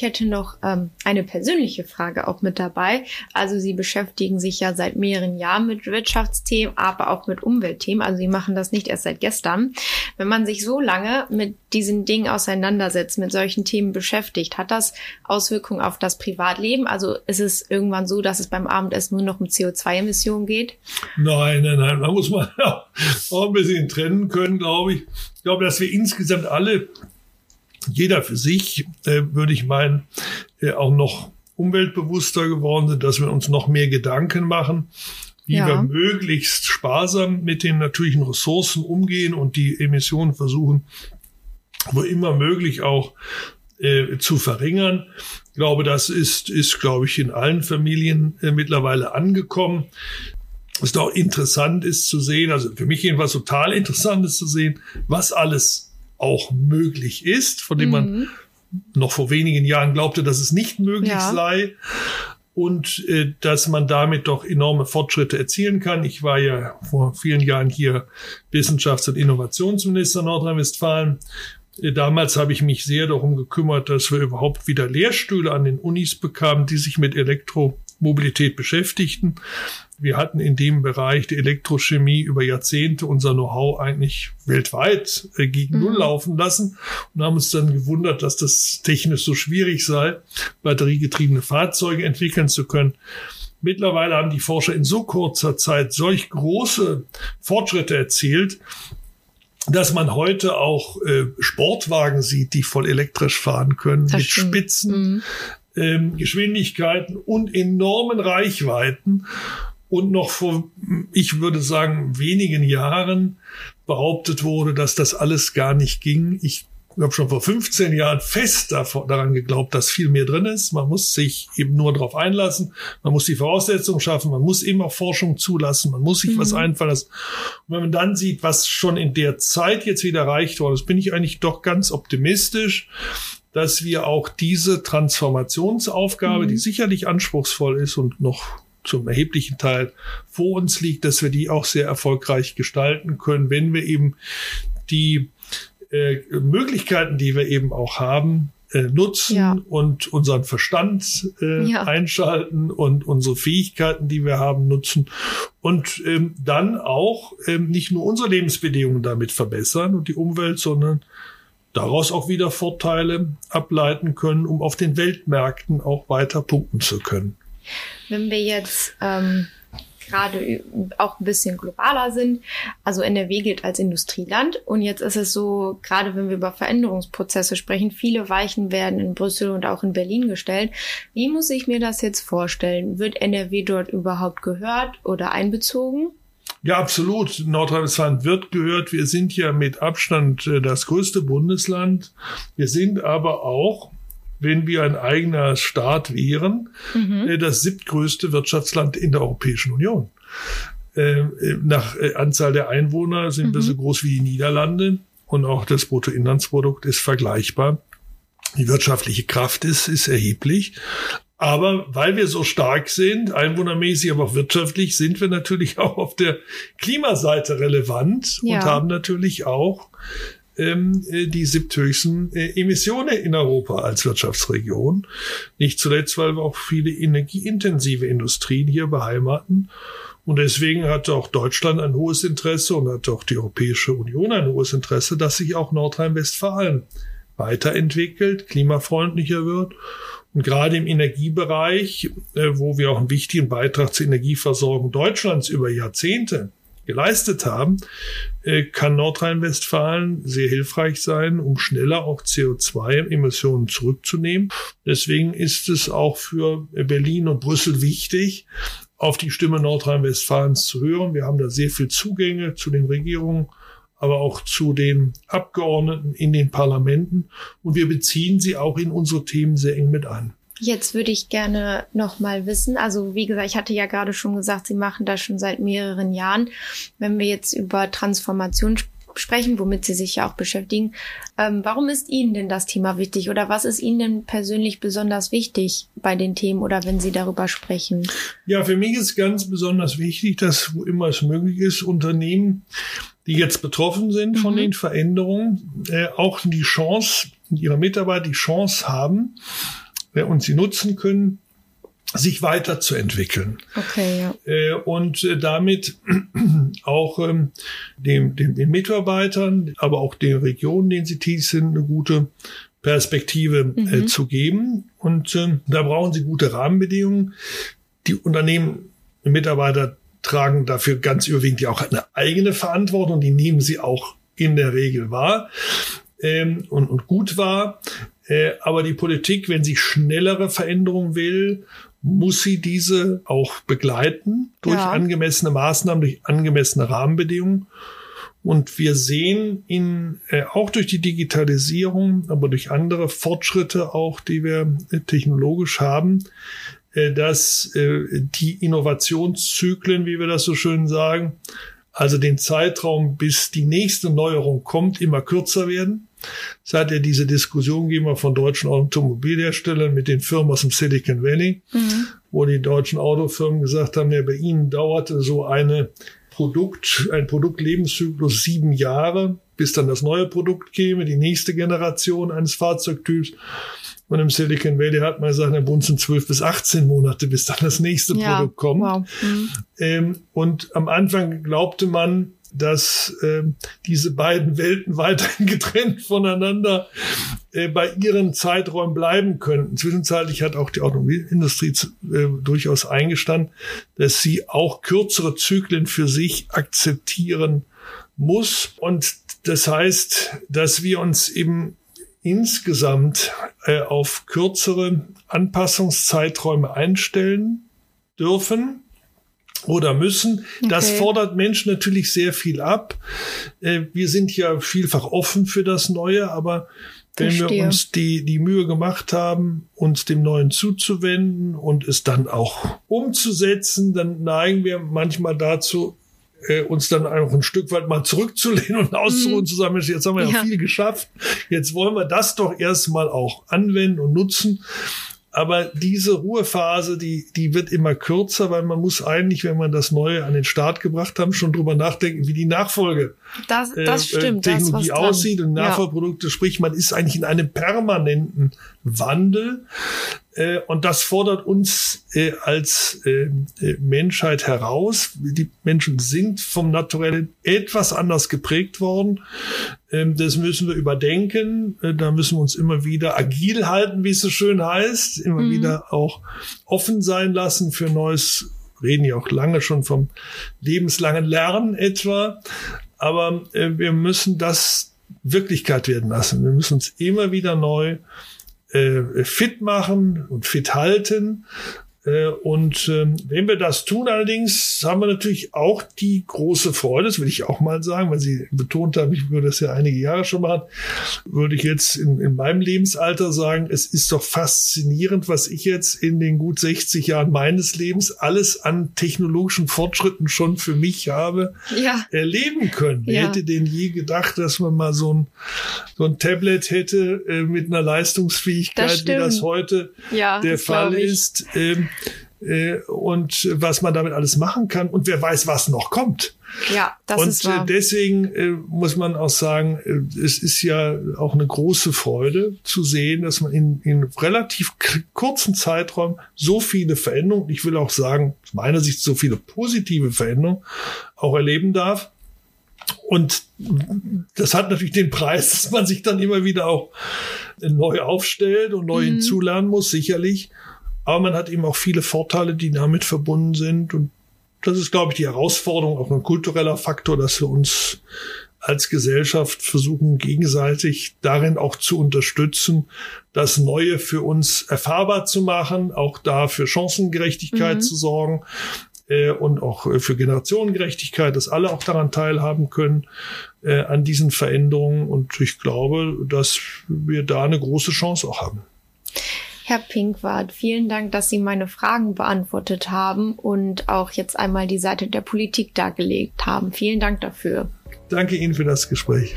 ich hätte noch ähm, eine persönliche Frage auch mit dabei. Also Sie beschäftigen sich ja seit mehreren Jahren mit Wirtschaftsthemen, aber auch mit Umweltthemen. Also Sie machen das nicht erst seit gestern. Wenn man sich so lange mit diesen Dingen auseinandersetzt, mit solchen Themen beschäftigt, hat das Auswirkungen auf das Privatleben? Also ist es irgendwann so, dass es beim Abendessen nur noch um CO2-Emissionen geht? Nein, nein, nein. Da muss man auch ein bisschen trennen können, glaube ich. Ich glaube, dass wir insgesamt alle jeder für sich, äh, würde ich meinen, äh, auch noch umweltbewusster geworden sind, dass wir uns noch mehr Gedanken machen, wie ja. wir möglichst sparsam mit den natürlichen Ressourcen umgehen und die Emissionen versuchen, wo immer möglich auch äh, zu verringern. Ich glaube, das ist, ist, glaube ich, in allen Familien äh, mittlerweile angekommen. Was doch interessant ist zu sehen, also für mich jedenfalls total interessant ist zu sehen, was alles auch möglich ist, von dem mhm. man noch vor wenigen Jahren glaubte, dass es nicht möglich ja. sei und äh, dass man damit doch enorme Fortschritte erzielen kann. Ich war ja vor vielen Jahren hier Wissenschafts- und Innovationsminister Nordrhein-Westfalen. Äh, damals habe ich mich sehr darum gekümmert, dass wir überhaupt wieder Lehrstühle an den Unis bekamen, die sich mit Elektromobilität beschäftigten wir hatten in dem Bereich der Elektrochemie über Jahrzehnte unser Know-how eigentlich weltweit äh, gegen Null mhm. laufen lassen und haben uns dann gewundert, dass das technisch so schwierig sei, batteriegetriebene Fahrzeuge entwickeln zu können. Mittlerweile haben die Forscher in so kurzer Zeit solch große Fortschritte erzielt, dass man heute auch äh, Sportwagen sieht, die voll elektrisch fahren können, das mit stimmt. Spitzen, mhm. ähm, Geschwindigkeiten und enormen Reichweiten und noch vor, ich würde sagen, wenigen Jahren behauptet wurde, dass das alles gar nicht ging. Ich habe schon vor 15 Jahren fest daran geglaubt, dass viel mehr drin ist. Man muss sich eben nur darauf einlassen. Man muss die Voraussetzungen schaffen. Man muss eben auch Forschung zulassen. Man muss sich mhm. was einfallen lassen. Und wenn man dann sieht, was schon in der Zeit jetzt wieder erreicht wurde, das bin ich eigentlich doch ganz optimistisch, dass wir auch diese Transformationsaufgabe, mhm. die sicherlich anspruchsvoll ist und noch zum erheblichen Teil vor uns liegt, dass wir die auch sehr erfolgreich gestalten können, wenn wir eben die äh, Möglichkeiten, die wir eben auch haben, äh, nutzen ja. und unseren Verstand äh, ja. einschalten und unsere Fähigkeiten, die wir haben, nutzen und ähm, dann auch ähm, nicht nur unsere Lebensbedingungen damit verbessern und die Umwelt, sondern daraus auch wieder Vorteile ableiten können, um auf den Weltmärkten auch weiter punkten zu können. Wenn wir jetzt ähm, gerade auch ein bisschen globaler sind, also NRW gilt als Industrieland und jetzt ist es so, gerade wenn wir über Veränderungsprozesse sprechen, viele Weichen werden in Brüssel und auch in Berlin gestellt. Wie muss ich mir das jetzt vorstellen? Wird NRW dort überhaupt gehört oder einbezogen? Ja, absolut. Nordrhein-Westfalen wird gehört. Wir sind ja mit Abstand äh, das größte Bundesland. Wir sind aber auch wenn wir ein eigener Staat wären, mhm. Äh, das siebtgrößte Wirtschaftsland in der Europäischen Union. Äh, äh, nach Anzahl der Einwohner sind mhm. wir so groß wie die Niederlande und auch das Bruttoinlandsprodukt ist vergleichbar. Die wirtschaftliche Kraft ist, ist erheblich. Aber weil wir so stark sind, einwohnermäßig, aber auch wirtschaftlich, sind wir natürlich auch auf der Klimaseite relevant ja. und haben natürlich auch ähm, äh, die siebthöchsten äh, Emissionen in Europa als Wirtschaftsregion. Nicht zuletzt, weil wir auch viele energieintensive Industrien hier beheimaten. Und deswegen hat auch Deutschland ein hohes Interesse und hat auch die Europäische Union ein hohes Interesse, dass sich auch Nordrhein-Westfalen weiterentwickelt, klimafreundlicher wird. Und gerade im Energiebereich, äh, wo wir auch einen wichtigen Beitrag zur Energieversorgung Deutschlands über Jahrzehnte geleistet haben, äh, kann Nordrhein-Westfalen sehr hilfreich sein, um schneller auch CO2-Emissionen zurückzunehmen. Deswegen ist es auch für Berlin und Brüssel wichtig, auf die Stimme Nordrhein-Westfalens zu hören. Wir haben da sehr viel Zugänge zu den Regierungen, aber auch zu den Abgeordneten in den Parlamenten. Und wir beziehen sie auch in unsere Themen sehr eng mit ein. Jetzt würde ich gerne noch mal wissen, also wie gesagt, ich hatte ja gerade schon gesagt, Sie machen das schon seit mehreren Jahren. Wenn wir jetzt über Transformation sprechen, womit Sie sich ja auch beschäftigen, ähm, warum ist Ihnen denn das Thema wichtig oder was ist Ihnen denn persönlich besonders wichtig bei den Themen oder wenn Sie darüber sprechen? Ja, für mich ist ganz besonders wichtig, dass wo immer es möglich ist, Unternehmen, die jetzt betroffen sind von mhm. den Veränderungen, äh, auch die Chance, ihre Mitarbeiter die Chance haben, und sie nutzen können, sich weiterzuentwickeln. Okay, ja. Äh, und äh, damit auch ähm, dem, dem, den Mitarbeitern, aber auch den Regionen, denen sie tätig sind, eine gute Perspektive äh, mhm. zu geben. Und äh, da brauchen sie gute Rahmenbedingungen. Die Unternehmen, die Mitarbeiter tragen dafür ganz überwiegend ja auch eine eigene Verantwortung. Die nehmen sie auch in der Regel wahr ähm, und, und gut wahr. Äh, aber die Politik, wenn sie schnellere Veränderungen will muss sie diese auch begleiten durch ja. angemessene Maßnahmen, durch angemessene Rahmenbedingungen. Und wir sehen in, äh, auch durch die Digitalisierung, aber durch andere Fortschritte auch, die wir äh, technologisch haben, äh, dass äh, die Innovationszyklen, wie wir das so schön sagen, also den Zeitraum, bis die nächste Neuerung kommt, immer kürzer werden. Es hat ja diese Diskussion gegeben von deutschen Automobilherstellern mit den Firmen aus dem Silicon Valley, mhm. wo die deutschen Autofirmen gesagt haben, ja, bei ihnen dauerte so eine Produkt, ein Produktlebenszyklus sieben Jahre, bis dann das neue Produkt käme, die nächste Generation eines Fahrzeugtyps. Und im Silicon Valley hat man gesagt, der Bund sind zwölf bis 18 Monate, bis dann das nächste ja, Produkt kommt. Wow. Mhm. Ähm, und am Anfang glaubte man, dass äh, diese beiden Welten weiterhin getrennt voneinander äh, bei ihren Zeiträumen bleiben könnten. Zwischenzeitlich hat auch die Automobilindustrie äh, durchaus eingestanden, dass sie auch kürzere Zyklen für sich akzeptieren muss. Und das heißt, dass wir uns eben insgesamt äh, auf kürzere Anpassungszeiträume einstellen dürfen oder müssen. Okay. Das fordert Menschen natürlich sehr viel ab. Äh, wir sind ja vielfach offen für das Neue, aber wenn Verstehe. wir uns die, die Mühe gemacht haben, uns dem Neuen zuzuwenden und es dann auch umzusetzen, dann neigen wir manchmal dazu, äh, uns dann auch ein Stück weit mal zurückzulehnen und auszuruhen, mhm. zu sagen, jetzt haben wir ja, ja viel geschafft. Jetzt wollen wir das doch erstmal auch anwenden und nutzen. Aber diese Ruhephase, die, die wird immer kürzer, weil man muss eigentlich, wenn man das Neue an den Start gebracht haben, schon drüber nachdenken, wie die Nachfolge das, das äh, stimmt, Technologie das aussieht und Nachfolgeprodukte. Ja. Sprich, man ist eigentlich in einem permanenten Wandel. Äh, und das fordert uns äh, als äh, Menschheit heraus. Die Menschen sind vom Naturellen etwas anders geprägt worden. Ähm, das müssen wir überdenken. Da müssen wir uns immer wieder agil halten, wie es so schön heißt. Immer mhm. wieder auch offen sein lassen für Neues. Reden ja auch lange schon vom lebenslangen Lernen etwa. Aber wir müssen das Wirklichkeit werden lassen. Wir müssen uns immer wieder neu äh, fit machen und fit halten. Äh, und ähm, wenn wir das tun, allerdings haben wir natürlich auch die große Freude, das will ich auch mal sagen, weil Sie betont haben, ich würde das ja einige Jahre schon machen, würde ich jetzt in, in meinem Lebensalter sagen, es ist doch faszinierend, was ich jetzt in den gut 60 Jahren meines Lebens alles an technologischen Fortschritten schon für mich habe ja. erleben können. Ja. Wer hätte denn je gedacht, dass man mal so ein, so ein Tablet hätte äh, mit einer Leistungsfähigkeit, das wie das heute ja, der Fall ist. Äh, und was man damit alles machen kann und wer weiß, was noch kommt. Ja, das und ist wahr. deswegen äh, muss man auch sagen, äh, es ist ja auch eine große Freude zu sehen, dass man in, in relativ kurzen Zeitraum so viele Veränderungen, ich will auch sagen, aus meiner Sicht so viele positive Veränderungen auch erleben darf. Und das hat natürlich den Preis, dass man sich dann immer wieder auch neu aufstellt und neu mhm. hinzulernen muss, sicherlich. Aber man hat eben auch viele Vorteile, die damit verbunden sind. Und das ist, glaube ich, die Herausforderung, auch ein kultureller Faktor, dass wir uns als Gesellschaft versuchen, gegenseitig darin auch zu unterstützen, das Neue für uns erfahrbar zu machen, auch da für Chancengerechtigkeit mhm. zu sorgen äh, und auch äh, für Generationengerechtigkeit, dass alle auch daran teilhaben können, äh, an diesen Veränderungen. Und ich glaube, dass wir da eine große Chance auch haben. Herr Pinkwart, vielen Dank, dass Sie meine Fragen beantwortet haben und auch jetzt einmal die Seite der Politik dargelegt haben. Vielen Dank dafür. Danke Ihnen für das Gespräch.